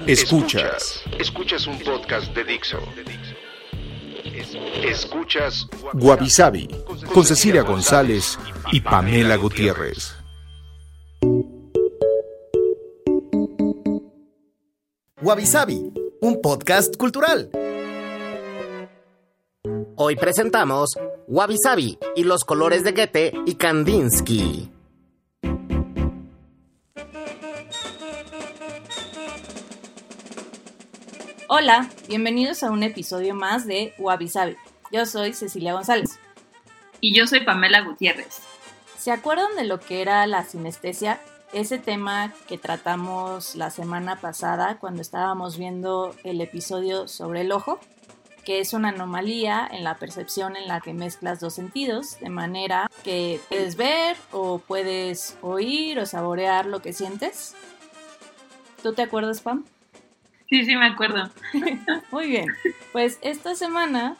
Escuchas. Escuchas un podcast de Dixo. Escuchas Guavisabi con Cecilia González y Pamela Gutiérrez. Guavisabi, un podcast cultural. Hoy presentamos Wabi Sabi y los colores de Goethe y Kandinsky. Hola, bienvenidos a un episodio más de Wabi Sabi. Yo soy Cecilia González. Y yo soy Pamela Gutiérrez. ¿Se acuerdan de lo que era la sinestesia? Ese tema que tratamos la semana pasada cuando estábamos viendo el episodio sobre el ojo, que es una anomalía en la percepción en la que mezclas dos sentidos, de manera que puedes ver o puedes oír o saborear lo que sientes. ¿Tú te acuerdas, Pam? Sí, sí, me acuerdo. Muy bien. Pues esta semana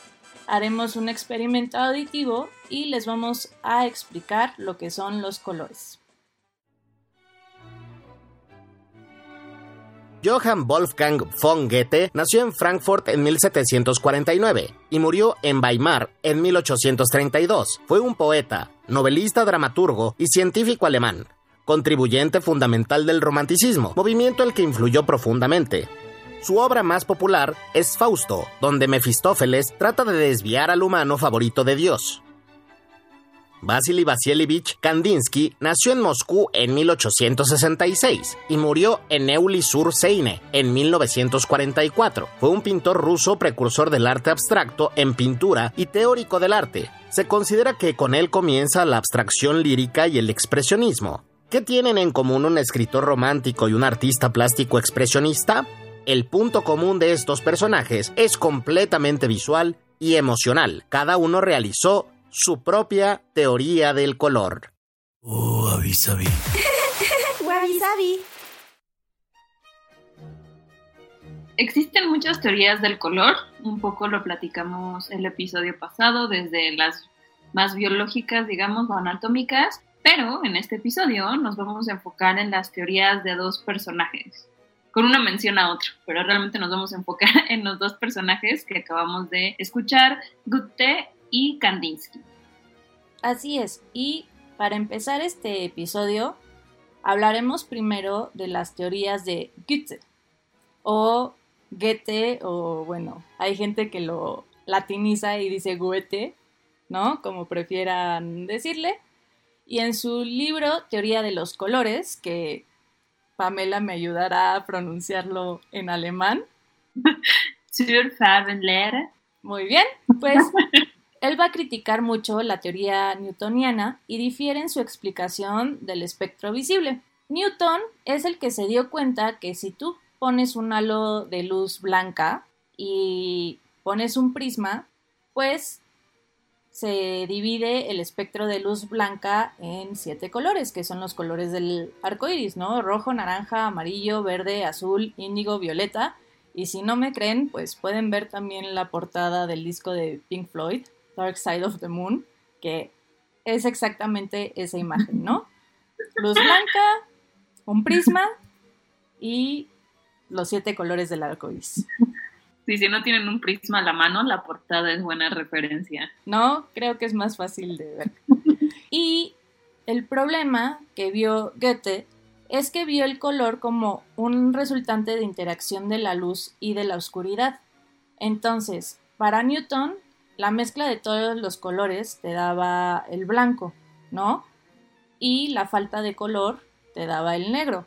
haremos un experimento auditivo y les vamos a explicar lo que son los colores. Johann Wolfgang von Goethe nació en Frankfurt en 1749 y murió en Weimar en 1832. Fue un poeta, novelista, dramaturgo y científico alemán, contribuyente fundamental del romanticismo, movimiento al que influyó profundamente. Su obra más popular es Fausto, donde Mefistófeles trata de desviar al humano favorito de Dios. Vasily Vasilyevich Kandinsky nació en Moscú en 1866 y murió en Neuilly-sur-Seine en 1944. Fue un pintor ruso precursor del arte abstracto en pintura y teórico del arte. Se considera que con él comienza la abstracción lírica y el expresionismo. ¿Qué tienen en común un escritor romántico y un artista plástico expresionista? El punto común de estos personajes es completamente visual y emocional. Cada uno realizó su propia teoría del color. Oh, avisabi. Wabi-sabi. Existen muchas teorías del color, un poco lo platicamos el episodio pasado, desde las más biológicas, digamos, o anatómicas, pero en este episodio nos vamos a enfocar en las teorías de dos personajes, con una mención a otro, pero realmente nos vamos a enfocar en los dos personajes que acabamos de escuchar, Goethe y Kandinsky. Así es, y para empezar este episodio hablaremos primero de las teorías de Goethe o Goethe o bueno, hay gente que lo latiniza y dice Goethe, ¿no? Como prefieran decirle. Y en su libro Teoría de los colores, que Pamela me ayudará a pronunciarlo en alemán. Zur Farbenlehre. Muy bien, pues él va a criticar mucho la teoría newtoniana y difiere en su explicación del espectro visible. Newton es el que se dio cuenta que si tú pones un halo de luz blanca y pones un prisma, pues se divide el espectro de luz blanca en siete colores, que son los colores del arco iris, ¿no? Rojo, naranja, amarillo, verde, azul, índigo, violeta. Y si no me creen, pues pueden ver también la portada del disco de Pink Floyd, Dark Side of the Moon, que es exactamente esa imagen, ¿no? Luz blanca, un prisma y los siete colores del arco iris. Sí, si no tienen un prisma a la mano, la portada es buena referencia. No, creo que es más fácil de ver. Y el problema que vio Goethe es que vio el color como un resultante de interacción de la luz y de la oscuridad. Entonces, para Newton, la mezcla de todos los colores te daba el blanco, ¿no? Y la falta de color te daba el negro.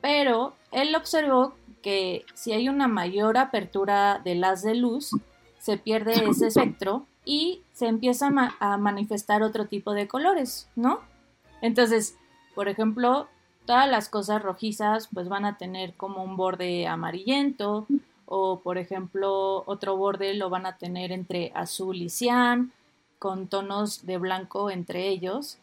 Pero él observó que si hay una mayor apertura del haz de luz, se pierde ese espectro y se empieza a manifestar otro tipo de colores, ¿no? Entonces, Por ejemplo, todas las cosas rojizas pues van a tener como un borde amarillento o por ejemplo otro borde lo van a tener entre azul y cian con tonos de blanco entre ellos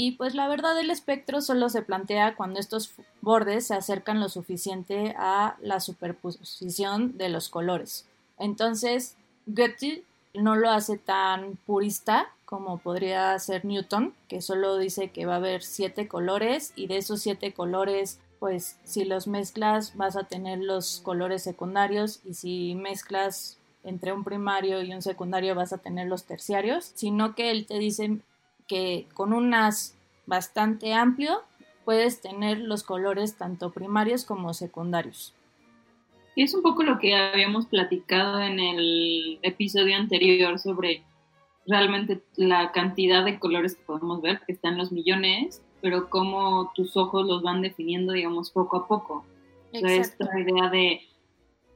y pues la verdad el espectro solo se plantea cuando estos bordes se acercan lo suficiente a la superposición de los colores. Entonces, Goethe no lo hace tan purista como podría ser Newton, que solo dice que va a haber siete colores y de esos siete colores, pues si los mezclas vas a tener los colores secundarios y si mezclas entre un primario y un secundario vas a tener los terciarios, sino que él te dice que con un as bastante amplio puedes tener los colores tanto primarios como secundarios. Y es un poco lo que habíamos platicado en el episodio anterior sobre realmente la cantidad de colores que podemos ver, que están los millones, pero cómo tus ojos los van definiendo, digamos, poco a poco. O sea, esta idea de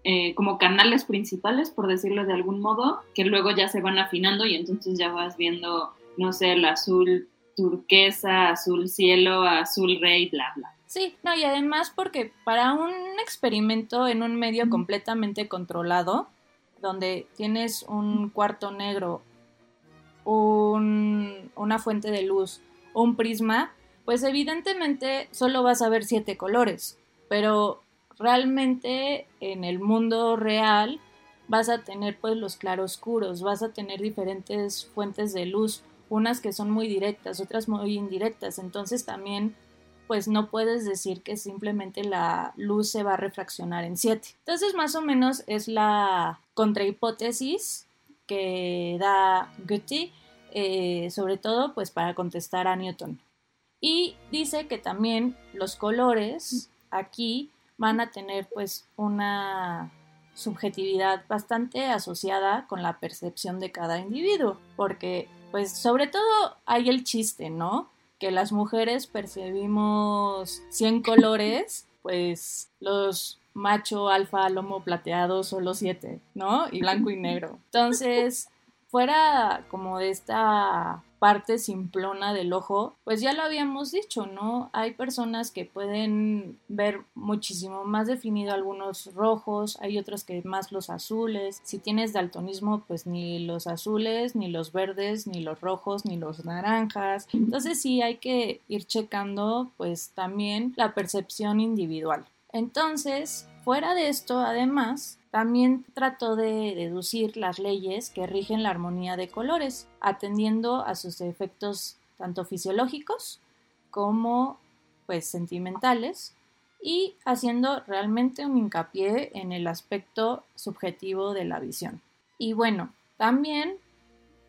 eh, como canales principales, por decirlo de algún modo, que luego ya se van afinando y entonces ya vas viendo, no sé, el azul turquesa, azul cielo, azul rey, bla, bla. Sí, no, y además porque para un experimento en un medio completamente controlado, donde tienes un cuarto negro, un, una fuente de luz, un prisma, pues evidentemente solo vas a ver siete colores, pero realmente en el mundo real vas a tener pues los claroscuros, vas a tener diferentes fuentes de luz, unas que son muy directas, otras muy indirectas, entonces también pues no puedes decir que simplemente la luz se va a refraccionar en 7. Entonces más o menos es la contrahipótesis que da Goethe, eh, sobre todo pues para contestar a Newton. Y dice que también los colores aquí van a tener pues una subjetividad bastante asociada con la percepción de cada individuo, porque pues sobre todo hay el chiste, ¿no? Que las mujeres percibimos 100 colores, pues los macho, alfa, lomo plateado, solo 7, ¿no? Y blanco y negro. Entonces, fuera como de esta parte simplona del ojo, pues ya lo habíamos dicho, ¿no? Hay personas que pueden ver muchísimo más definido algunos rojos, hay otros que más los azules. Si tienes daltonismo, pues ni los azules, ni los verdes, ni los rojos, ni los naranjas. Entonces sí hay que ir checando pues también la percepción individual. Entonces, fuera de esto, además, también trató de deducir las leyes que rigen la armonía de colores, atendiendo a sus efectos tanto fisiológicos como pues sentimentales y haciendo realmente un hincapié en el aspecto subjetivo de la visión. Y bueno, también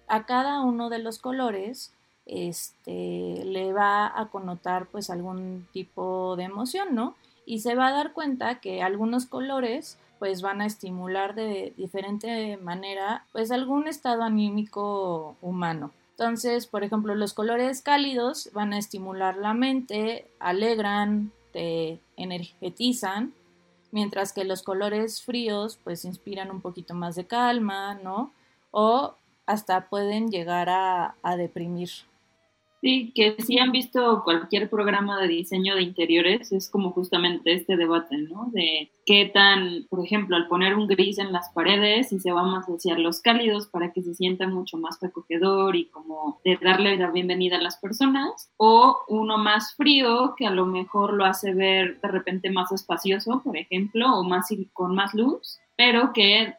a cada uno de los colores este, le va a connotar pues algún tipo de emoción, ¿no? Y se va a dar cuenta que algunos colores pues van a estimular de diferente manera pues algún estado anímico humano. Entonces, por ejemplo, los colores cálidos van a estimular la mente, alegran, te energetizan, mientras que los colores fríos pues inspiran un poquito más de calma, ¿no? O hasta pueden llegar a, a deprimir. Sí, que si han visto cualquier programa de diseño de interiores, es como justamente este debate, ¿no? De qué tan, por ejemplo, al poner un gris en las paredes y se va más hacia los cálidos para que se sienta mucho más acogedor y como de darle la bienvenida a las personas, o uno más frío que a lo mejor lo hace ver de repente más espacioso, por ejemplo, o más con más luz, pero que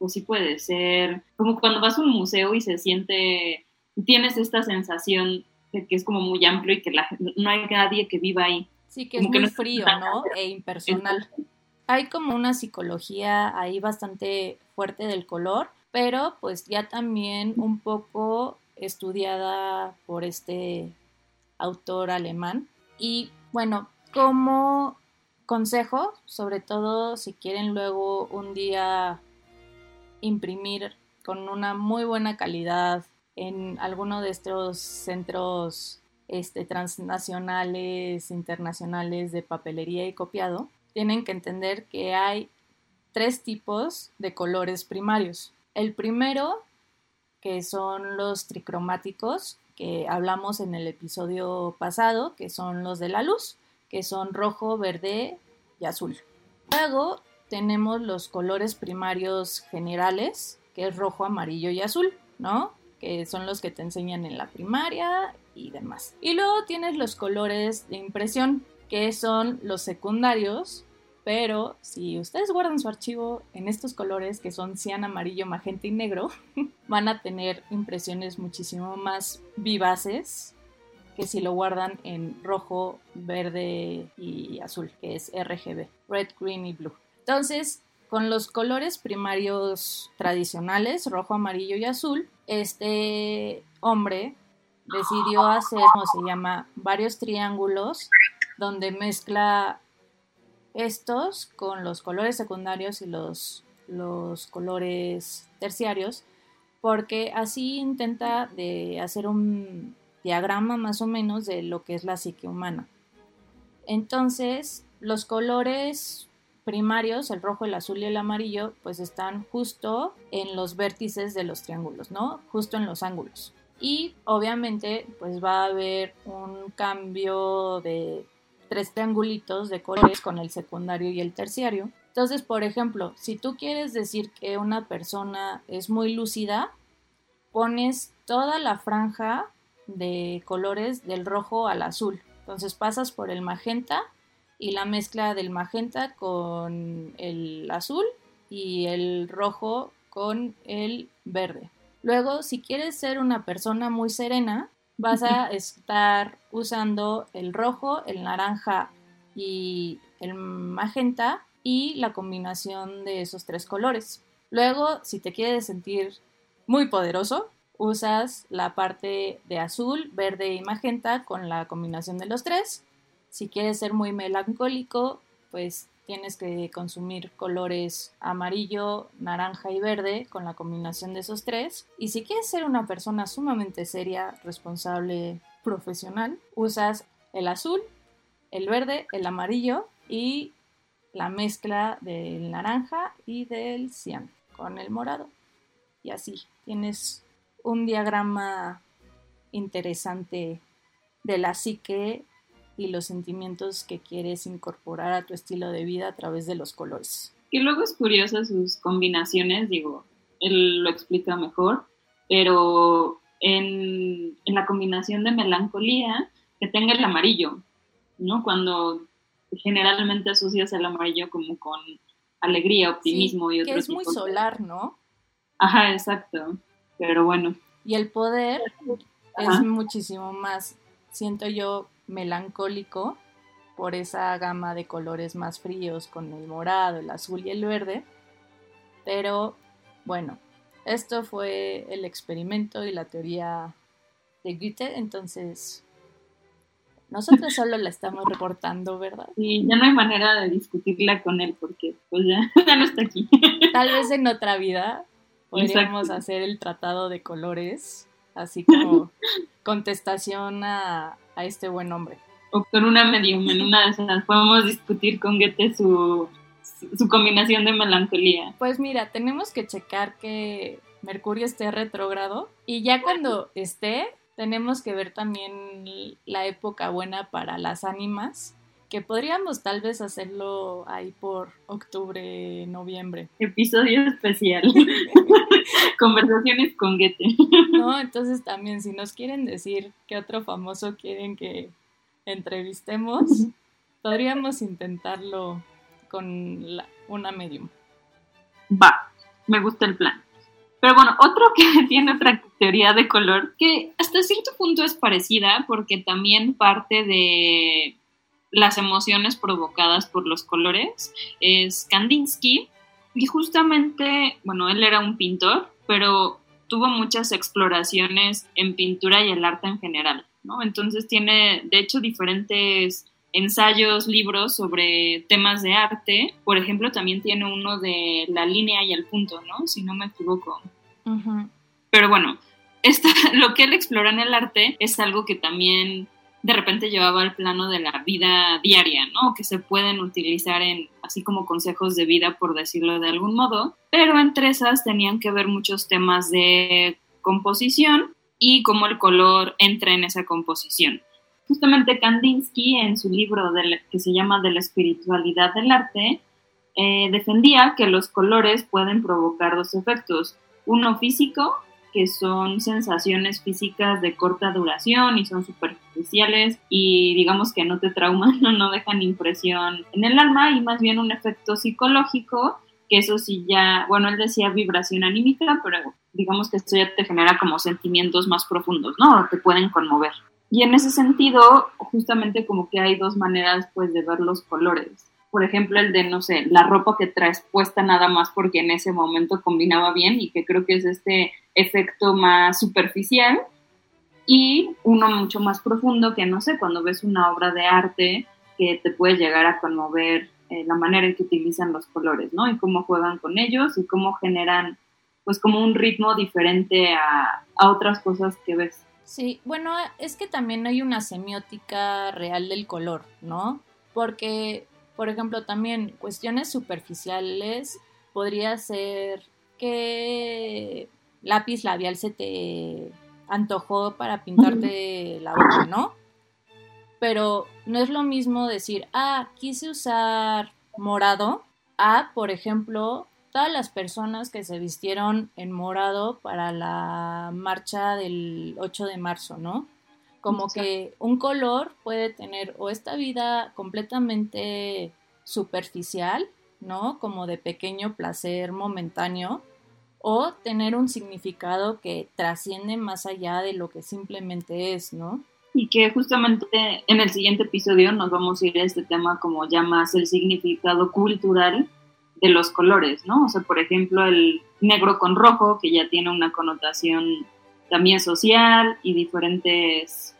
pues sí puede ser como cuando vas a un museo y se siente tienes esta sensación que es como muy amplio y que la, no hay nadie que viva ahí. Sí, que es muy frío, ¿no? E impersonal. Hay como una psicología ahí bastante fuerte del color, pero pues ya también un poco estudiada por este autor alemán. Y bueno, como consejo, sobre todo si quieren luego un día imprimir con una muy buena calidad en alguno de estos centros este, transnacionales, internacionales de papelería y copiado, tienen que entender que hay tres tipos de colores primarios. El primero, que son los tricromáticos, que hablamos en el episodio pasado, que son los de la luz, que son rojo, verde y azul. Luego tenemos los colores primarios generales, que es rojo, amarillo y azul, ¿no? Que son los que te enseñan en la primaria y demás. Y luego tienes los colores de impresión, que son los secundarios, pero si ustedes guardan su archivo en estos colores que son cian, amarillo, magenta y negro, van a tener impresiones muchísimo más vivaces que si lo guardan en rojo, verde y azul, que es RGB, red, green y blue. Entonces, con los colores primarios tradicionales, rojo, amarillo y azul, este hombre decidió hacer, como se llama, varios triángulos donde mezcla estos con los colores secundarios y los, los colores terciarios, porque así intenta de hacer un diagrama más o menos de lo que es la psique humana. Entonces, los colores primarios, el rojo, el azul y el amarillo, pues están justo en los vértices de los triángulos, ¿no? Justo en los ángulos. Y obviamente, pues va a haber un cambio de tres triangulitos de colores con el secundario y el terciario. Entonces, por ejemplo, si tú quieres decir que una persona es muy lúcida, pones toda la franja de colores del rojo al azul. Entonces pasas por el magenta y la mezcla del magenta con el azul y el rojo con el verde. Luego, si quieres ser una persona muy serena, vas a estar usando el rojo, el naranja y el magenta y la combinación de esos tres colores. Luego, si te quieres sentir muy poderoso, usas la parte de azul, verde y magenta con la combinación de los tres. Si quieres ser muy melancólico, pues tienes que consumir colores amarillo, naranja y verde con la combinación de esos tres. Y si quieres ser una persona sumamente seria, responsable, profesional, usas el azul, el verde, el amarillo y la mezcla del naranja y del cian con el morado. Y así tienes un diagrama interesante de la psique y los sentimientos que quieres incorporar a tu estilo de vida a través de los colores. Y luego es curioso sus combinaciones, digo, él lo explica mejor, pero en, en la combinación de melancolía, que tenga el amarillo, ¿no? Cuando generalmente asocias el amarillo como con alegría, optimismo y otro que es muy solar, ¿no? Ajá, exacto. Pero bueno. Y el poder es muchísimo más, siento yo, melancólico por esa gama de colores más fríos con el morado, el azul y el verde. Pero bueno, esto fue el experimento y la teoría de Goethe, entonces nosotros solo la estamos reportando, ¿verdad? Sí, ya no hay manera de discutirla con él porque pues ya, no está aquí. Tal vez en otra vida podríamos hacer el tratado de colores, así como contestación a, este buen hombre. O con una medium, en una de esas podemos discutir con Goethe su, su combinación de melancolía. Pues mira, tenemos que checar que Mercurio esté retrógrado y ya cuando esté, tenemos que ver también la época buena para las ánimas, que podríamos tal vez hacerlo ahí por octubre, noviembre. Episodio especial. Conversaciones con Goethe. No, entonces también si nos quieren decir qué otro famoso quieren que entrevistemos, podríamos intentarlo con una medium. Va, me gusta el plan. Pero bueno, otro que tiene otra teoría de color que hasta cierto punto es parecida porque también parte de las emociones provocadas por los colores es Kandinsky y justamente, bueno, él era un pintor, pero tuvo muchas exploraciones en pintura y el arte en general, ¿no? Entonces tiene, de hecho, diferentes ensayos, libros sobre temas de arte. Por ejemplo, también tiene uno de la línea y el punto, ¿no? Si no me equivoco. Pero bueno, lo que él explora en el arte es algo que también de repente llevaba al plano de la vida diaria, ¿no? Que se pueden utilizar en así como consejos de vida, por decirlo de algún modo, pero entre esas tenían que ver muchos temas de composición y cómo el color entra en esa composición. Justamente Kandinsky, en su libro que se llama De la espiritualidad del arte, eh, defendía que los colores pueden provocar dos efectos, uno físico, que son sensaciones físicas de corta duración y son superficiales y digamos que no te trauman, no, no dejan impresión en el alma y más bien un efecto psicológico que eso sí ya, bueno, él decía vibración anímica, pero digamos que esto ya te genera como sentimientos más profundos, ¿no? Te pueden conmover. Y en ese sentido, justamente como que hay dos maneras pues de ver los colores. Por ejemplo, el de, no sé, la ropa que traes puesta nada más porque en ese momento combinaba bien y que creo que es este efecto más superficial. Y uno mucho más profundo que, no sé, cuando ves una obra de arte que te puede llegar a conmover eh, la manera en que utilizan los colores, ¿no? Y cómo juegan con ellos y cómo generan, pues, como un ritmo diferente a, a otras cosas que ves. Sí, bueno, es que también hay una semiótica real del color, ¿no? Porque, por ejemplo, también cuestiones superficiales podría ser que lápiz labial se te antojó para pintarte la boca, ¿no? pero no es lo mismo decir, ah, quise usar morado, a, por ejemplo, todas las personas que se vistieron en morado para la marcha del 8 de marzo, ¿no? Como que un color puede tener o esta vida completamente superficial, ¿no? Como de pequeño placer momentáneo, o tener un significado que trasciende más allá de lo que simplemente es, ¿no? y que justamente en el siguiente episodio nos vamos a ir a este tema como ya más el significado cultural de los colores, ¿no? O sea, por ejemplo, el negro con rojo, que ya tiene una connotación también social y diferentes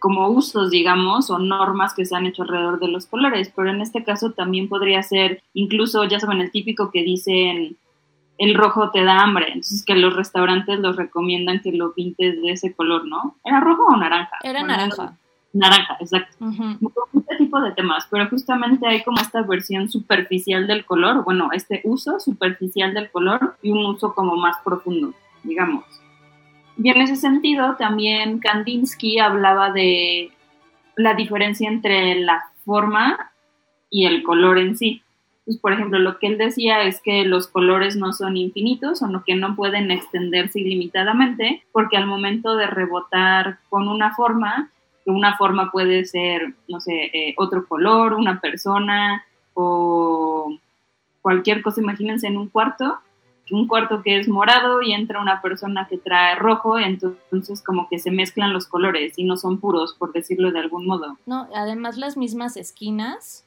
como usos, digamos, o normas que se han hecho alrededor de los colores, pero en este caso también podría ser incluso, ya saben, el típico que dicen el rojo te da hambre, entonces que los restaurantes los recomiendan que lo pintes de ese color, ¿no? ¿Era rojo o naranja? Era naranja. Naranja, exacto. Este tipo de temas, pero justamente hay como esta versión superficial del color, bueno, este uso superficial del color y un uso como más profundo, digamos. Y en ese sentido, también Kandinsky hablaba de la diferencia entre la forma y el color en sí. Pues, por ejemplo, lo que él decía es que los colores no son infinitos o que no pueden extenderse ilimitadamente, porque al momento de rebotar con una forma, una forma puede ser, no sé, eh, otro color, una persona o cualquier cosa, imagínense en un cuarto, un cuarto que es morado y entra una persona que trae rojo, entonces como que se mezclan los colores y no son puros, por decirlo de algún modo. No, además las mismas esquinas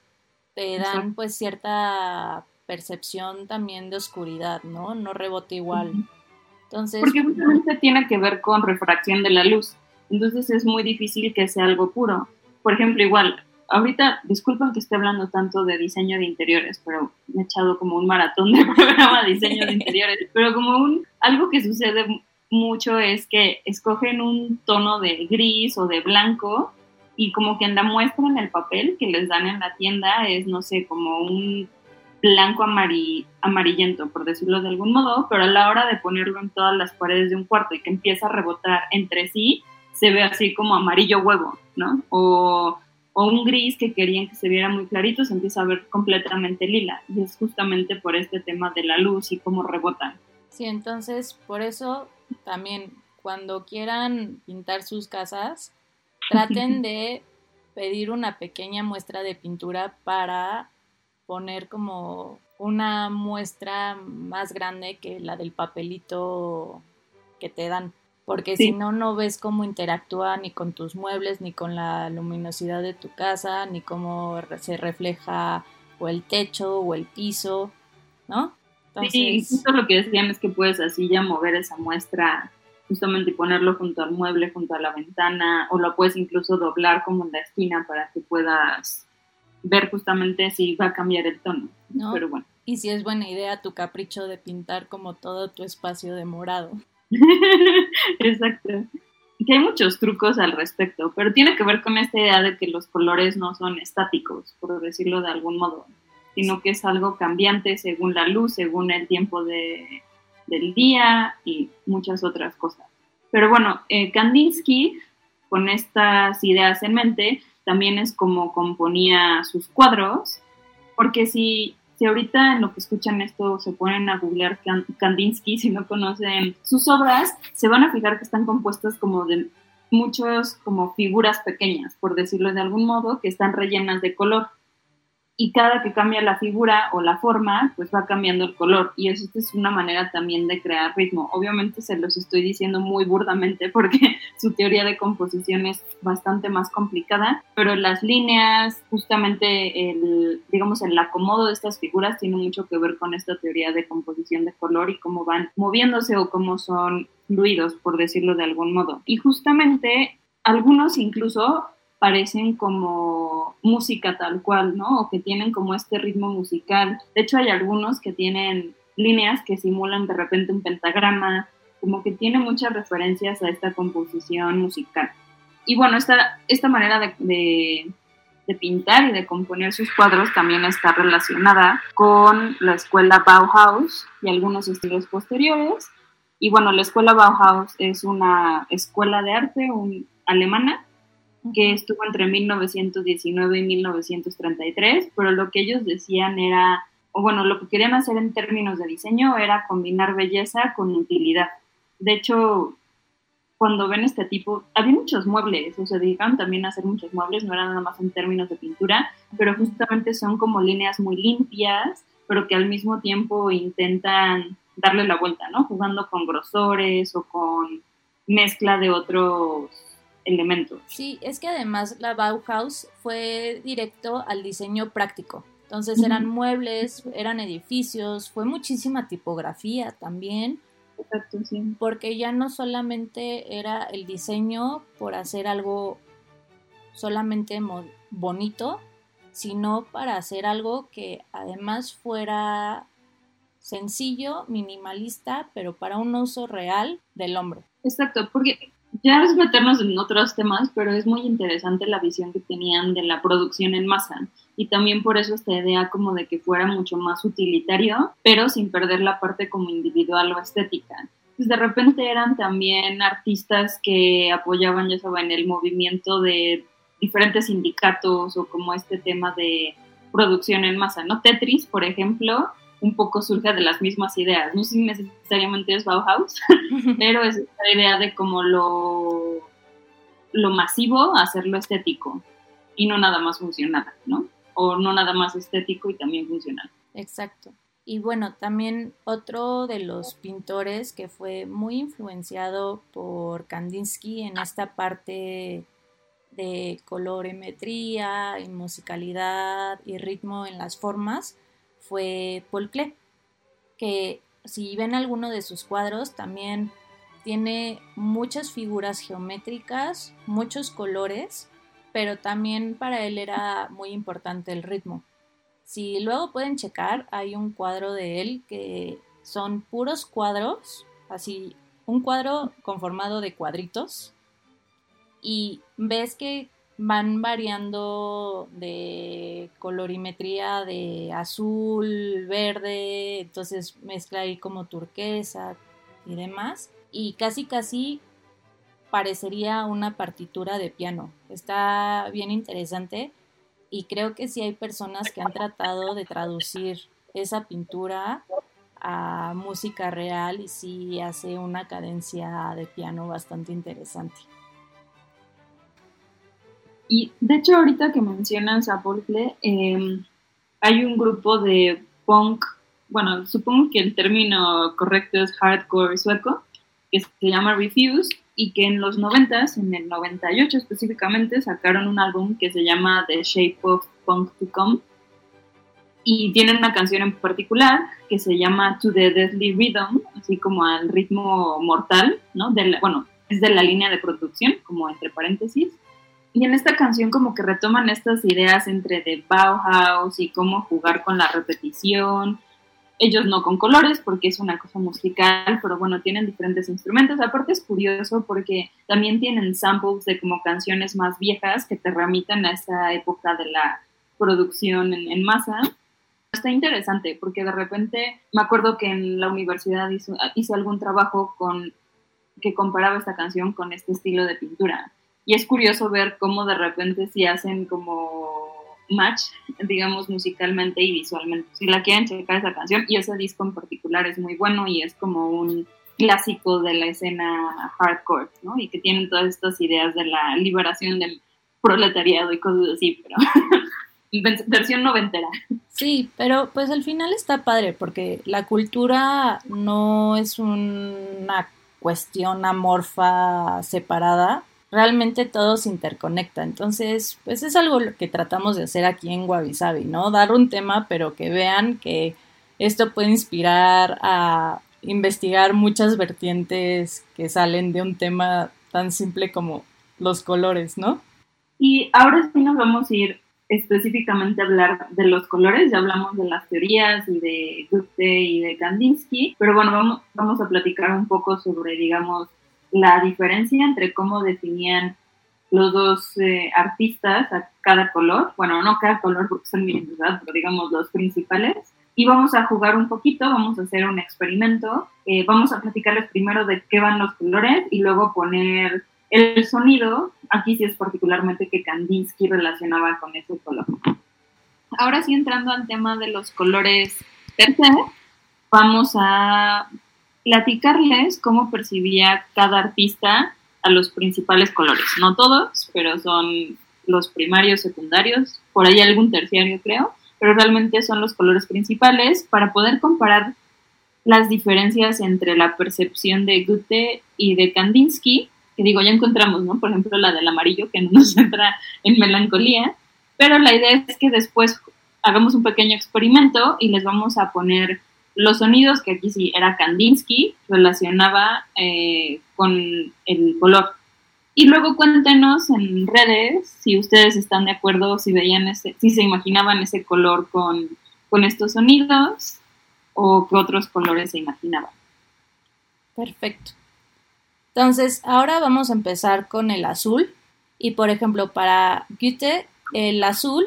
te dan pues cierta percepción también de oscuridad, ¿no? No rebote igual. Entonces, Porque justamente tiene que ver con refracción de la luz. Entonces es muy difícil que sea algo puro. Por ejemplo, igual, ahorita, disculpen que esté hablando tanto de diseño de interiores, pero me he echado como un maratón de programa de diseño de interiores, pero como un, algo que sucede mucho es que escogen un tono de gris o de blanco y como que en la muestra en el papel que les dan en la tienda es, no sé, como un blanco amarillento, por decirlo de algún modo, pero a la hora de ponerlo en todas las paredes de un cuarto y que empieza a rebotar entre sí, se ve así como amarillo huevo, ¿no? O, o un gris que querían que se viera muy clarito, se empieza a ver completamente lila. Y es justamente por este tema de la luz y cómo rebotan. Sí, entonces por eso también cuando quieran pintar sus casas, traten de pedir una pequeña muestra de pintura para poner como una muestra más grande que la del papelito que te dan, porque si no, no ves cómo interactúa ni con tus muebles, ni con la luminosidad de tu casa, ni cómo se refleja o el techo o el piso, ¿no? Entonces... Sí, justo lo que decían es que puedes así ya mover esa muestra justamente ponerlo junto al mueble, junto a la ventana, o lo puedes incluso doblar como en la esquina para que puedas ver justamente si va a cambiar el tono. ¿No? Pero bueno. Y si es buena idea tu capricho de pintar como todo tu espacio de morado. Exacto. Que hay muchos trucos al respecto, pero tiene que ver con esta idea de que los colores no son estáticos, por decirlo de algún modo, sino que es algo cambiante según la luz, según el tiempo de, del día y muchas otras cosas. Pero bueno, eh, Kandinsky, con estas ideas en mente, también es como componía sus cuadros, porque si, si ahorita en lo que escuchan esto se ponen a googlear Kandinsky, si no conocen sus obras, se van a fijar que están compuestas como de muchas como figuras pequeñas, por decirlo de algún modo, que están rellenas de color y cada que cambia la figura o la forma, pues va cambiando el color. Y eso es una manera también de crear ritmo. Obviamente se los estoy diciendo muy burdamente porque su teoría de composición es bastante más complicada, pero las líneas, justamente el, digamos, el acomodo de estas figuras tiene mucho que ver con esta teoría de composición de color y cómo van moviéndose o cómo son fluidos, por decirlo de algún modo. Y justamente algunos incluso parecen como música tal cual, ¿no? O que tienen como este ritmo musical. De hecho, hay algunos que tienen líneas que simulan de repente un pentagrama, como que tiene muchas referencias a esta composición musical. Y bueno, esta, esta manera de, de pintar y de componer sus cuadros también está relacionada con la escuela Bauhaus y algunos estilos posteriores. Y bueno, la escuela Bauhaus es una escuela de arte un, alemana que estuvo entre 1919 y 1933, pero lo que ellos decían era, o bueno, lo que querían hacer en términos de diseño era combinar belleza con utilidad. De hecho, cuando ven este tipo, había muchos muebles, o se dedicaban también a hacer muchos muebles, no era nada más en términos de pintura, pero justamente son como líneas muy limpias, pero que al mismo tiempo intentan darle la vuelta, ¿no? Jugando con grosores o con mezcla de otros elementos. Sí, es que además la Bauhaus fue directo al diseño práctico. Entonces eran muebles, eran edificios, fue muchísima tipografía también. Exacto, sí. Porque ya no solamente era el diseño por hacer algo solamente bonito, sino para hacer algo que además fuera sencillo, minimalista, pero para un uso real del hombre. Exacto, porque ya es meternos en otros temas, pero es muy interesante la visión que tenían de la producción en masa y también por eso esta idea como de que fuera mucho más utilitario, pero sin perder la parte como individual o estética. Pues de repente eran también artistas que apoyaban, ya saben, el movimiento de diferentes sindicatos o como este tema de producción en masa, ¿no? Tetris, por ejemplo, un poco surge de las mismas ideas. No sé si necesariamente es Bauhaus, pero es esta idea de como lo, lo masivo hacerlo estético y no nada más funcional, ¿no? O no nada más estético y también funcional. Exacto. Y bueno, también otro de los pintores que fue muy influenciado por Kandinsky en esta parte de colorimetría y musicalidad y ritmo en las formas fue Paul Klee, que si ven alguno de sus cuadros también tiene muchas figuras geométricas, muchos colores, pero también para él era muy importante el ritmo. Si luego pueden checar, hay un cuadro de él que son puros cuadros, así, un cuadro conformado de cuadritos, y ves que van variando de colorimetría de azul, verde, entonces mezcla ahí como turquesa y demás. Y casi casi parecería una partitura de piano. Está bien interesante y creo que sí hay personas que han tratado de traducir esa pintura a música real y sí hace una cadencia de piano bastante interesante. Y de hecho, ahorita que mencionas a Paul em, hay un grupo de punk, bueno, supongo que el término correcto es hardcore sueco, que se llama Refuse, y que en los 90, en el 98 específicamente, sacaron un álbum que se llama The Shape of Punk to Come. Y tienen una canción en particular que se llama To the Deadly Rhythm, así como al ritmo mortal, ¿no? Bueno, es de la línea de producción, como entre paréntesis y en esta canción como que retoman estas ideas entre de Bauhaus y cómo jugar con la repetición. Ellos no con colores porque es una cosa musical, pero bueno, tienen diferentes instrumentos. Aparte es curioso porque también tienen samples de como canciones más viejas que te remitan a esa época de la producción en, masa. Está interesante porque de repente me acuerdo que en la universidad hice algún trabajo con que comparaba esta canción con este estilo de pintura. Y es curioso ver cómo de repente si hacen como match, digamos, musicalmente y visualmente. Si la quieren checar esa canción, y ese disco en particular es muy bueno y es como un clásico de la escena hardcore, ¿no? Y que tienen todas estas ideas de la liberación del proletariado y cosas así, pero versión noventera. Sí, pero pues al final está padre porque la cultura no es una cuestión amorfa separada, realmente todo se interconecta. Entonces, pues es algo que tratamos de hacer aquí en Wabi ¿no? Dar un tema, pero que vean que esto puede inspirar a investigar muchas vertientes que salen de un tema tan simple como los colores, ¿no? Y ahora sí nos vamos a ir específicamente a hablar de los colores, ya hablamos de las teorías y de Gupte y de Kandinsky, pero bueno, vamos, vamos a platicar un poco sobre, digamos, la diferencia entre cómo definían los dos eh, artistas a cada color, bueno, no cada color porque son miles, ¿verdad? Pero digamos los principales. Y vamos a jugar un poquito, vamos a hacer un experimento, eh, vamos a platicarles primero de qué van los colores y luego poner el sonido, aquí sí es particularmente que Kandinsky relacionaba con ese color. Ahora sí, entrando al tema de los colores per vamos a platicarles cómo percibía cada artista a los principales colores. No todos, pero son los primarios, secundarios, por ahí algún terciario creo, pero realmente son los colores principales para poder comparar las diferencias entre la percepción de Goethe y de Kandinsky, que digo, ya encontramos, ¿no? Por ejemplo, la del amarillo, que no nos entra en melancolía, pero la idea es que después hagamos un pequeño experimento y les vamos a poner los sonidos, que aquí sí era Kandinsky, relacionaba eh, con el color. Y luego cuéntenos en redes si ustedes están de acuerdo, si veían ese, si se imaginaban ese color con, con estos sonidos o qué otros colores se imaginaban. Perfecto. Entonces, ahora vamos a empezar con el azul. Y por ejemplo, para Goethe, el azul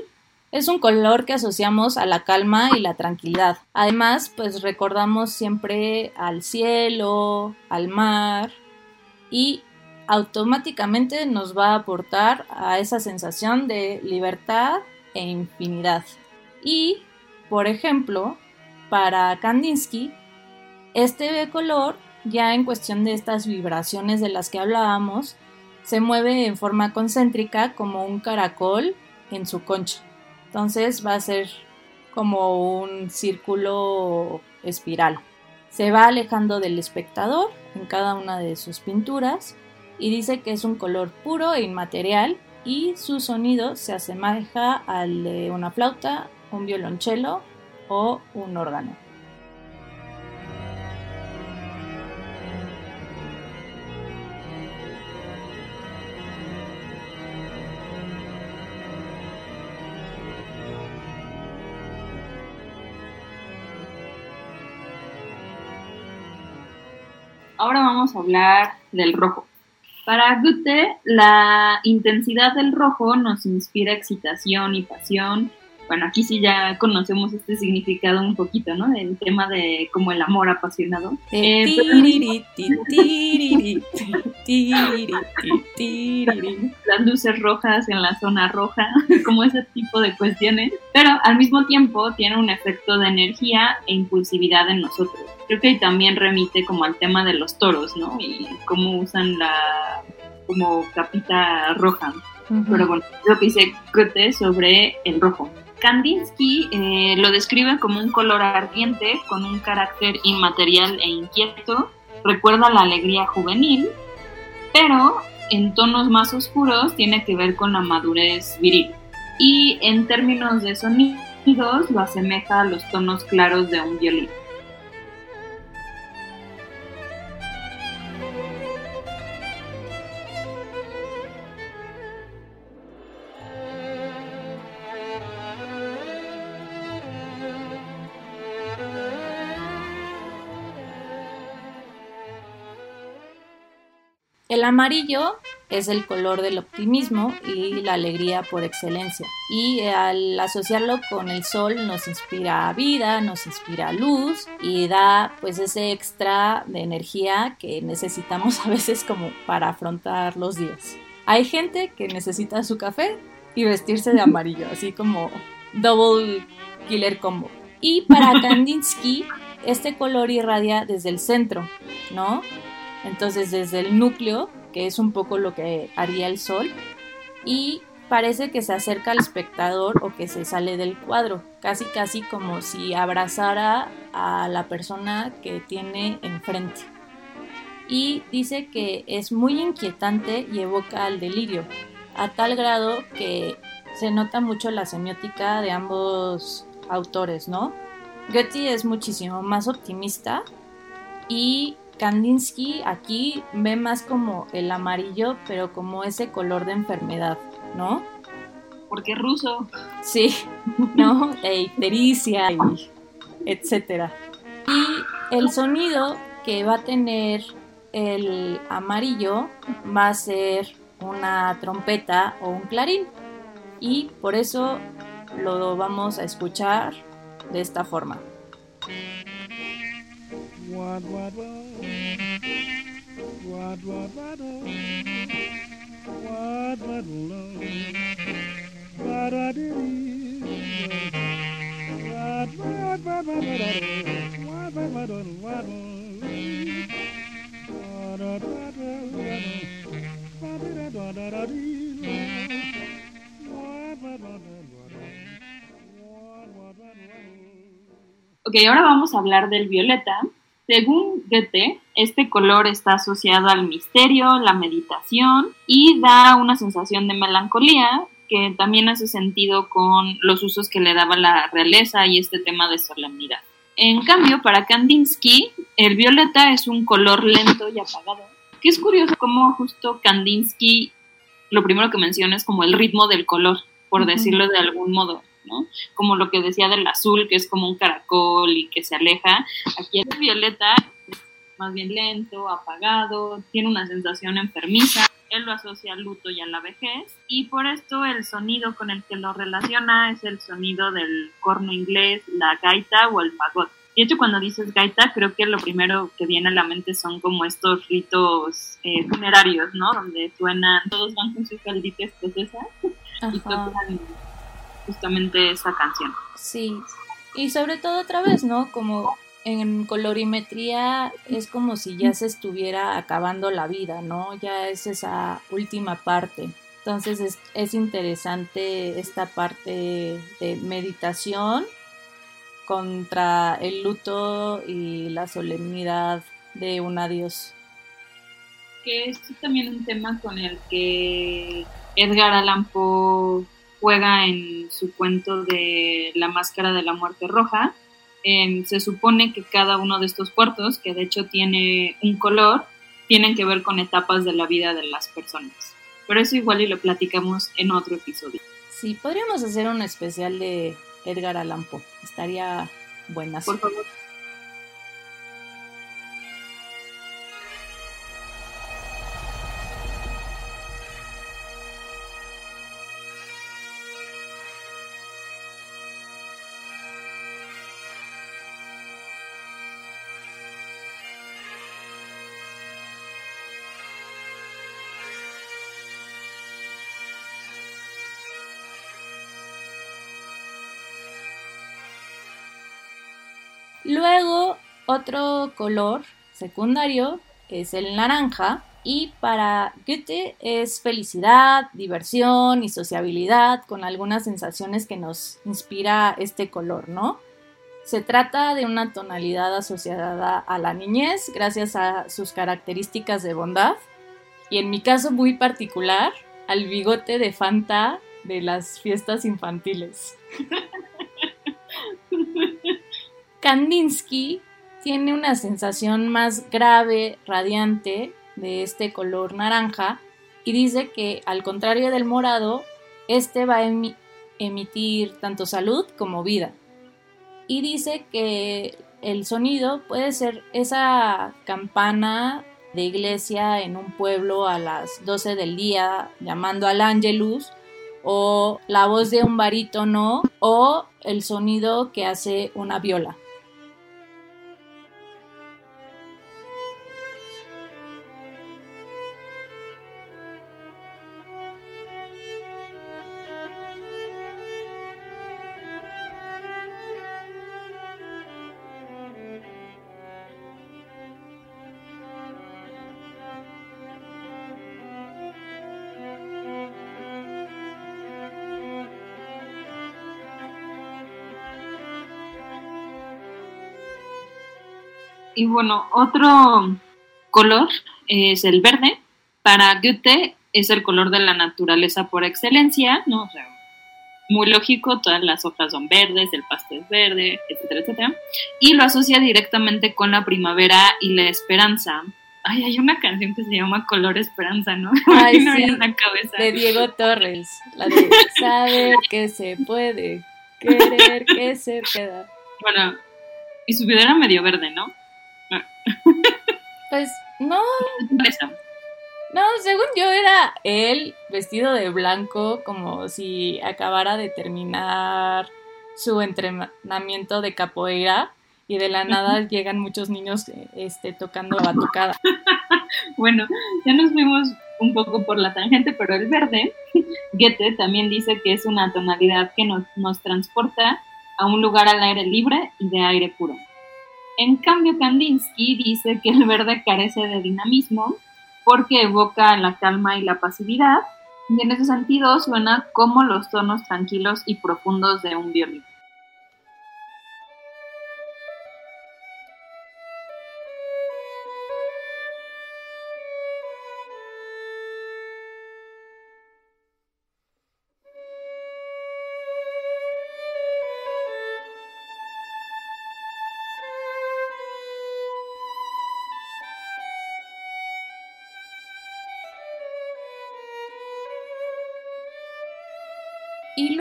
es un color que asociamos a la calma y la tranquilidad. Además, pues recordamos siempre al cielo, al mar y automáticamente nos va a aportar a esa sensación de libertad e infinidad. Y, por ejemplo, para Kandinsky, este color, ya en cuestión de estas vibraciones de las que hablábamos, se mueve en forma concéntrica como un caracol en su concha. Entonces va a ser como un círculo espiral. Se va alejando del espectador en cada una de sus pinturas y dice que es un color puro e inmaterial y su sonido se asemeja al de una flauta, un violonchelo o un órgano. Ahora vamos a hablar del rojo. Para Goethe, la intensidad del rojo nos inspira excitación y pasión. Bueno, aquí sí ya conocemos este significado un poquito, ¿no? Del tema de como el amor apasionado. Eh, las luces rojas en la zona roja, como ese tipo de cuestiones. Pero al mismo tiempo tiene un efecto de energía e impulsividad en nosotros creo que también remite como al tema de los toros, ¿no? Y cómo usan la como capita roja. Pero bueno, lo que dice Goethe sobre el rojo. Kandinsky eh, lo describe como un color ardiente con un carácter inmaterial e inquieto. Recuerda la alegría juvenil, pero en tonos más oscuros tiene que ver con la madurez viril. Y en términos de sonidos lo asemeja a los tonos claros de un violín. El amarillo es el color del optimismo y la alegría por excelencia. Y al asociarlo con el sol nos inspira vida, nos inspira luz y da pues ese extra de energía que necesitamos a veces como para afrontar los días. Hay gente que necesita su café y vestirse de amarillo, así como double killer combo. Y para Kandinsky, este color irradia desde el centro, ¿no? Entonces desde el núcleo que es un poco lo que haría el sol, y parece que se acerca al espectador o que se sale del cuadro, casi casi como si abrazara a la persona que tiene enfrente. Y dice que es muy inquietante y evoca al delirio, a tal grado que se nota mucho la semiótica de ambos autores, ¿no? Goethe es muchísimo más optimista y Kandinsky aquí ve más como el amarillo, pero como ese color de enfermedad, ¿no? Porque es ruso. Sí, ¿no? Ictericia y etcétera. Y el sonido que va a tener el amarillo va a ser una trompeta o un clarín. Y por eso lo vamos a escuchar de esta forma. What, ahora vamos a hablar del violeta, según Goethe, este color está asociado al misterio, la meditación y da una sensación de melancolía que también hace sentido con los usos que le daba la realeza y este tema de solemnidad. En cambio, para Kandinsky, el violeta es un color lento y apagado, que es curioso cómo justo Kandinsky lo primero que menciona es como el ritmo del color, por decirlo de algún modo. Como lo que decía del azul, que es como un caracol y que se aleja. Aquí el violeta es más bien lento, apagado, tiene una sensación enfermiza. Él lo asocia al luto y a la vejez. Y por esto el sonido con el que lo relaciona es el sonido del corno inglés, la gaita o el fagot. De hecho, cuando dices gaita, creo que lo primero que viene a la mente son como estos ritos eh, funerarios, ¿no? Donde suenan, todos van con sus caldita escocesa y tocan justamente esa canción. Sí, y sobre todo otra vez, ¿no? Como en colorimetría es como si ya se estuviera acabando la vida, ¿no? Ya es esa última parte. Entonces es, es interesante esta parte de meditación contra el luto y la solemnidad de un adiós. Que es también un tema con el que Edgar Allan Poe juega en su cuento de La Máscara de la Muerte Roja. Em, se supone que cada uno de estos cuartos, que de hecho tiene un color, tienen que ver con etapas de la vida de las personas. Pero eso igual y lo platicamos en otro episodio. Sí, podríamos hacer un especial de Edgar Allan Poe. Estaría buena. Por favor. Otro color secundario es el naranja y para Goethe es felicidad, diversión y sociabilidad con algunas sensaciones que nos inspira este color, ¿no? Se trata de una tonalidad asociada a la niñez gracias a sus características de bondad y en mi caso muy particular al bigote de Fanta de las fiestas infantiles. Kandinsky tiene una sensación más grave, radiante, de este color naranja y dice que al contrario del morado, este va a emitir tanto salud como vida. Y dice que el sonido puede ser esa campana de iglesia en un pueblo a las 12 del día llamando al ángelus o la voz de un barítono o el sonido que hace una viola. Y bueno, otro color es el verde. Para Goethe es el color de la naturaleza por excelencia, ¿no? O sea, muy lógico, todas las hojas son verdes, el pasto es verde, etcétera, etcétera. Y lo asocia directamente con la primavera y la esperanza. Ay, hay una canción que se llama Color Esperanza, ¿no? Ay, no sí, en la cabeza. de Diego Torres, la de saber que se puede, querer que se queda. Bueno, y su video era medio verde, ¿no? Pues no, no, según yo era él vestido de blanco como si acabara de terminar su entrenamiento de capoeira y de la nada llegan muchos niños este, tocando batucada. Bueno, ya nos fuimos un poco por la tangente, pero el verde, Goethe también dice que es una tonalidad que nos, nos transporta a un lugar al aire libre y de aire puro. En cambio, Kandinsky dice que el verde carece de dinamismo porque evoca la calma y la pasividad, y en ese sentido suena como los tonos tranquilos y profundos de un violín.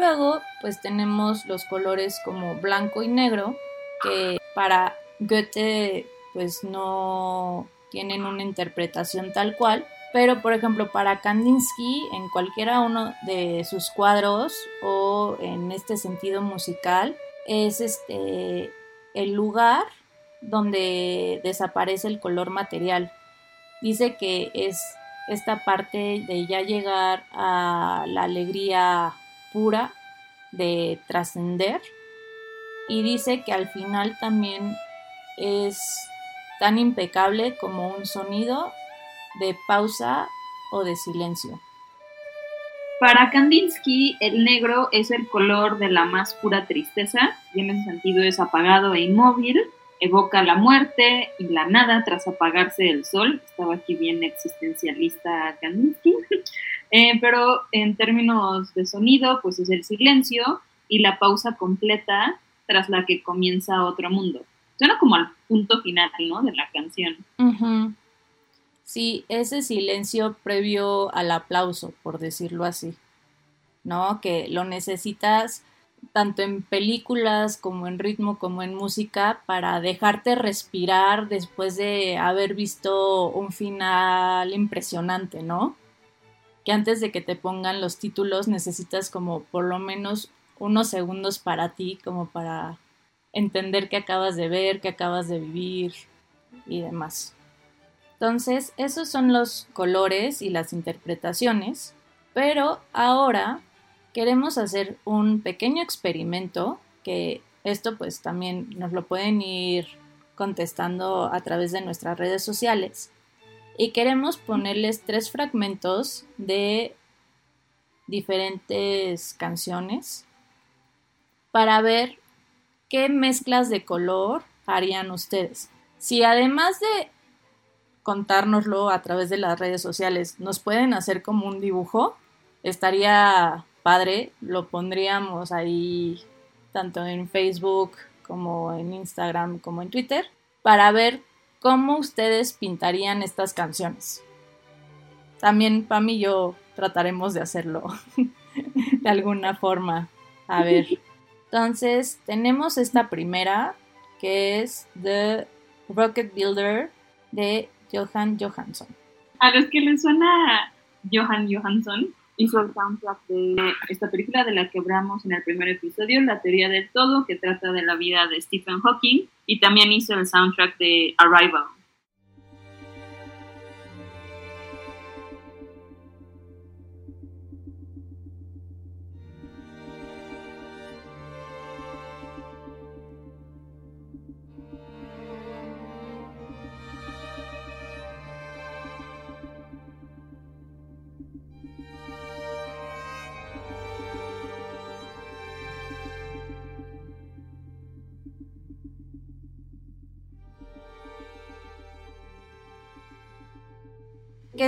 Luego, pues tenemos los colores como blanco y negro, que para Goethe, pues no tienen una interpretación tal cual. Pero, por ejemplo, para Kandinsky, en cualquiera uno de sus cuadros o en este sentido musical, es este el lugar donde desaparece el color material. Dice que es esta parte de ya llegar a la alegría pura de trascender y dice que al final también es tan impecable como un sonido de pausa o de silencio. Para Kandinsky, el negro es el color de la más pura tristeza, y en ese sentido es apagado e inmóvil, evoca la muerte y la nada tras apagarse el sol. Estaba aquí bien existencialista Kandinsky. Eh, pero en términos de sonido, pues es el silencio y la pausa completa tras la que comienza otro mundo. Suena como al punto final, ¿no? De la canción. Sí, ese silencio previo al aplauso, por decirlo así, ¿no? Que lo necesitas tanto en películas como en ritmo como en música para dejarte respirar después de haber visto un final impresionante, ¿no? Que antes de que te pongan los títulos necesitas como por lo menos unos segundos para ti, como para entender qué acabas de ver, qué acabas de vivir y demás. Entonces, esos son los colores y las interpretaciones, pero ahora queremos hacer un pequeño experimento que esto pues también nos lo pueden ir contestando a través de nuestras redes sociales y queremos ponerles tres fragmentos de diferentes canciones para ver qué mezclas de color harían ustedes. Si además de contárnoslo a través de las redes sociales nos pueden hacer como un dibujo, estaría padre, lo pondríamos ahí tanto en Facebook como en Instagram como en Twitter para ver cómo ustedes pintarían estas canciones. También Pam y yo trataremos de hacerlo de alguna forma. A ver. Entonces, tenemos esta primera que es The Rocket Builder de Johan Johansson. A los que les suena Johan Johansson, hizo el soundtrack de esta película de la que hablamos en el primer episodio, La teoría del todo, que trata de la vida de Stephen Hawking, y también hizo el soundtrack de Arrival.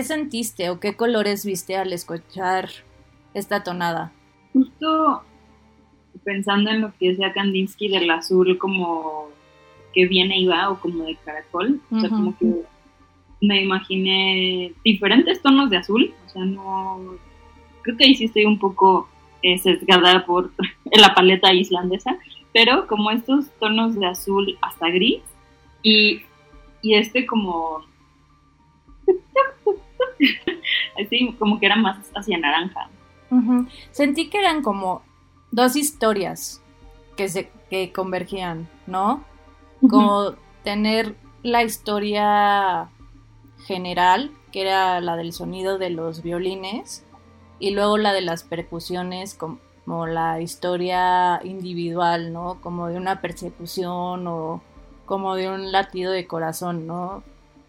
¿Qué sentiste o qué colores viste al escuchar esta tonada? Justo pensando en lo que decía Kandinsky del azul como que viene y va o como de caracol, o sea, como que me imaginé diferentes tonos de azul, o sea, no, creo que ahí sí estoy un poco eh, sesgada por la paleta islandesa, pero como estos tonos de azul hasta gris y, y este como Así como que era más hacia naranja. Sentí que eran como dos historias que se que convergían, ¿no? Como tener la historia general, que era la del sonido de los violines, y luego la de las percusiones, como la historia individual, ¿no? Como de una persecución o como de un latido de corazón, ¿no?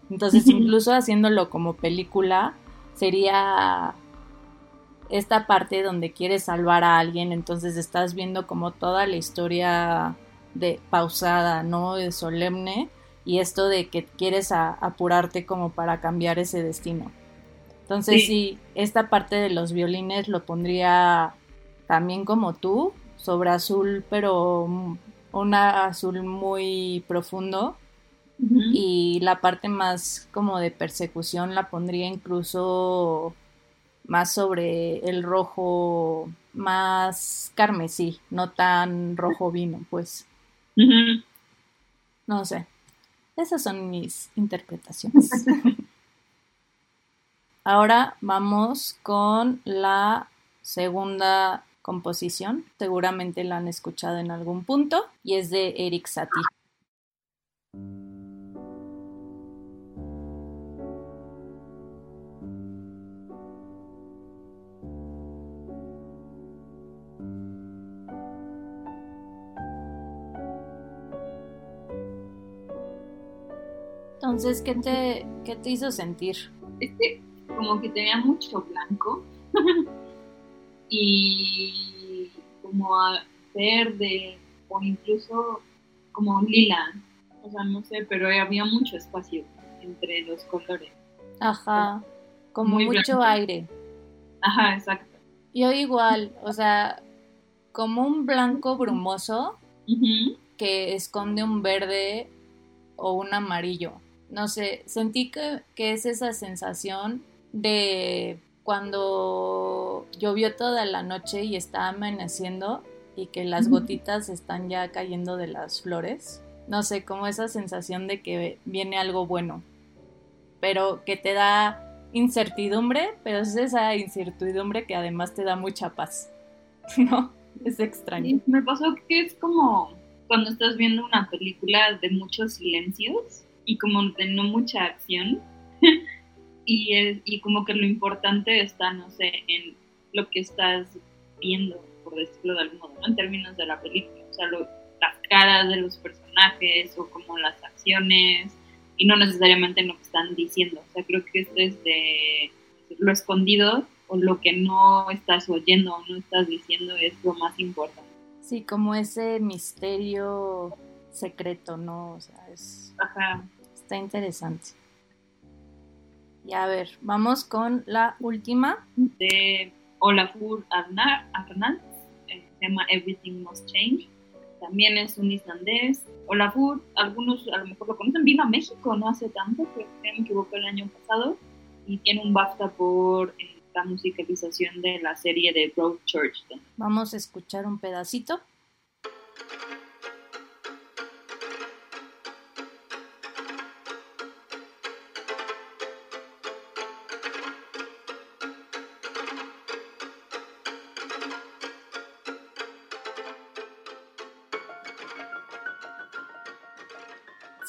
Entonces, incluso haciéndolo como película, sería esta parte donde quieres salvar a alguien, entonces estás viendo como toda la historia de pausada, ¿no? De solemne y esto de que quieres apurarte como para cambiar ese destino. Entonces sí. esta parte de los violines lo pondría también como tú, sobre azul, pero un azul muy profundo y la parte más como de persecución la pondría incluso más sobre el rojo más carmesí, no tan rojo vino, pues. No sé. Esas son mis interpretaciones. Ahora vamos con la segunda composición. Seguramente la han escuchado en algún punto y es de Eric Satie. Entonces, ¿qué te, qué te hizo sentir? Este, como que tenía mucho blanco y como verde o incluso como lila. O sea, no sé, pero había mucho espacio entre los colores. Ajá, como mucho aire. Ajá, exacto. Yo igual, o sea, como un blanco brumoso que esconde un verde o un amarillo no sé, sentí que, es esa sensación de cuando llovió toda la noche y está amaneciendo y que las gotitas están ya cayendo de las flores. No sé, como esa sensación de que viene algo bueno, pero que te da incertidumbre, pero es esa incertidumbre que además te da mucha paz, ¿no? Es extraño. me pasó que es como cuando estás viendo una película de muchos silencios y como de no mucha acción. y, es, y como que lo importante está, no sé, en lo que estás viendo, por decirlo de algún modo, en términos de la película. O sea, las caras de los personajes o como las acciones y no necesariamente en lo que están diciendo. O sea, creo que esto es de lo escondido o lo que no estás oyendo o no estás diciendo es lo más importante. Sí, como ese misterio secreto, ¿no? O sea, es... Ajá. Está interesante. Y a ver, vamos con la última. De Olafur Arnald, eh, se llama Everything Must Change. También es un islandés. Olafur, algunos a lo mejor lo conocen, vino a México no hace tanto, creo que me equivoco el año pasado, y tiene un BAFTA por eh, la musicalización de la serie de Church. Vamos a escuchar un pedacito.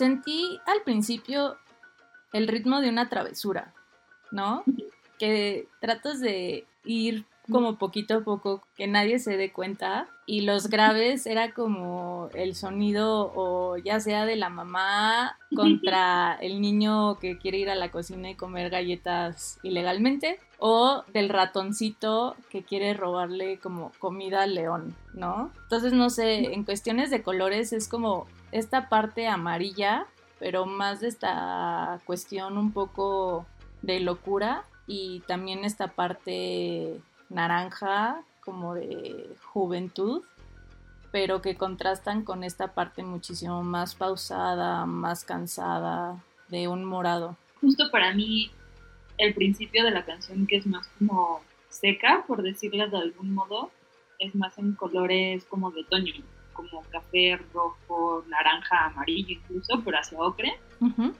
Sentí al principio el ritmo de una travesura, ¿no? Que tratas de ir como poquito a poco, que nadie se dé cuenta. Y los graves era como el sonido o ya sea de la mamá contra el niño que quiere ir a la cocina y comer galletas ilegalmente o del ratoncito que quiere robarle como comida al león, ¿no? Entonces, no sé, en cuestiones de colores es como esta parte amarilla, pero más de esta cuestión un poco de locura y también esta parte naranja como de juventud, pero que contrastan con esta parte muchísimo más pausada, más cansada, de un morado. Justo para mí, el principio de la canción, que es más como seca, por decirlo de algún modo, es más en colores como de otoño, como café, rojo, naranja, amarillo incluso, pero hacia ocre.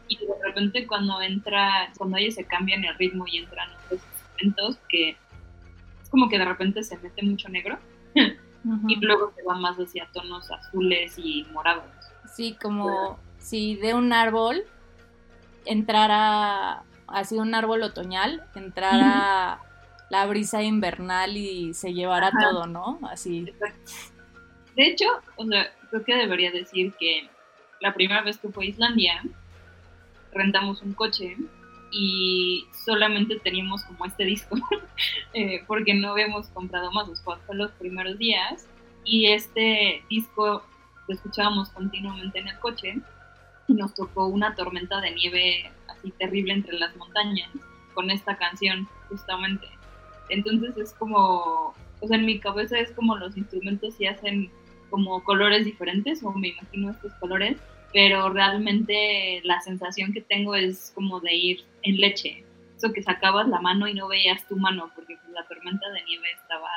Y de repente cuando entra, cuando ellos se cambian el ritmo y entran otros instrumentos que como que de repente se mete mucho negro y luego se va más hacia tonos azules y morados. Sí, como si de un árbol entrara, así un árbol otoñal, entrara la brisa invernal y se llevara todo, ¿no? Así. De hecho, o sea, creo que debería decir que la primera vez que fue a Islandia, rentamos un coche y solamente teníamos como este disco eh, porque no habíamos comprado más, los fue los primeros días y este disco lo escuchábamos continuamente en el coche y nos tocó una tormenta de nieve así terrible entre las montañas con esta canción justamente. Entonces es como, o sea, en mi cabeza es como los instrumentos sí hacen como colores diferentes o me imagino estos colores pero realmente la sensación que tengo es como de ir en leche. Eso que sacabas la mano y no veías tu mano porque pues, la tormenta de nieve estaba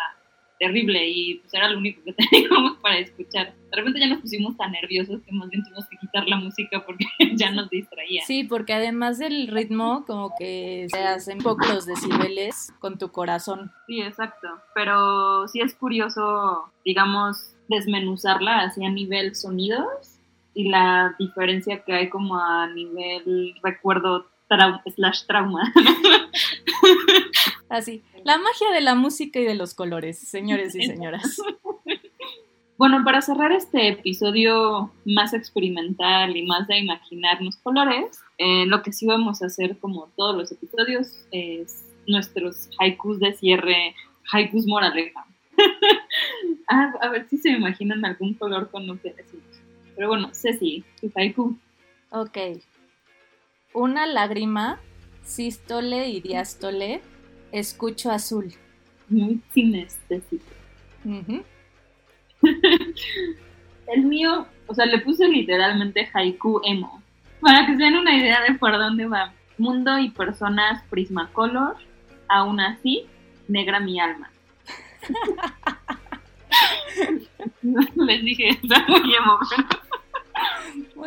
terrible y pues era lo único que teníamos para escuchar. De repente ya nos pusimos tan nerviosos que más bien tuvimos que quitar la música porque ya nos distraía. Sí, porque además del ritmo como que se hacen poco los decibeles con tu corazón. Sí, exacto. Pero sí es curioso, digamos, desmenuzarla así a nivel sonidos y la diferencia que hay como a nivel recuerdo slash trauma. Así, la magia de la música y de los colores, señores y señoras. Bueno, para cerrar este episodio más experimental y más de imaginarnos colores, eh, lo que sí vamos a hacer como todos los episodios es nuestros haikus de cierre, haikus moraleja. Ah, a, ver si se imaginan algún color con lo que decimos. Pero bueno, Ceci, tu haiku. Ok. Una lágrima, sístole y diástole, escucho azul. Muy sinestésico. El mío, o sea, le puse literalmente haiku emo. Para que se den una idea de por dónde va. Mundo y personas Prismacolor, aún así, negra mi alma. Les dije, está muy emo.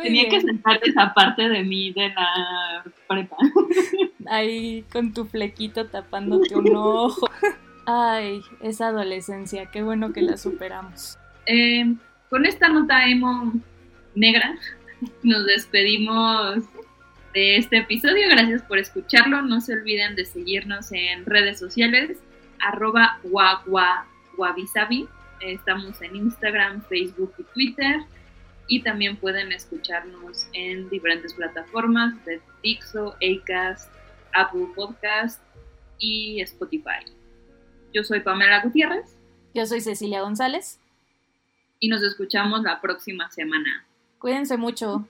Tenía que sentar esa parte de mí de la prepa. Ahí con tu flequito tapándote un ojo. Ay, esa adolescencia, qué bueno que la superamos. Eh, con esta nota emo negra, nos despedimos de este episodio. Gracias por escucharlo. No se olviden de seguirnos en redes sociales, arroba Estamos en Instagram, Facebook y Twitter y también pueden escucharnos en diferentes plataformas de Dixo, Acast, Apple Podcast y Spotify. Yo soy Pamela Gutiérrez. Yo soy Cecilia González. Y nos escuchamos la próxima semana. Cuídense mucho.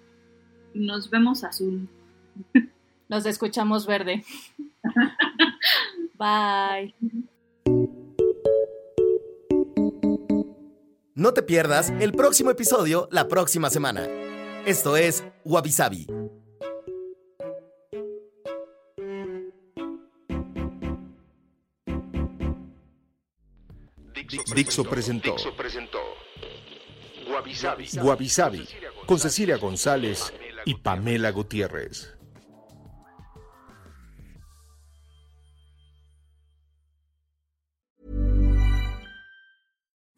Nos vemos azul. Nos escuchamos verde. Bye. No te pierdas el próximo episodio la próxima semana. Esto es Wabi Sabi. Dixo presentó, Sabi con Cecilia González y Pamela Gutiérrez.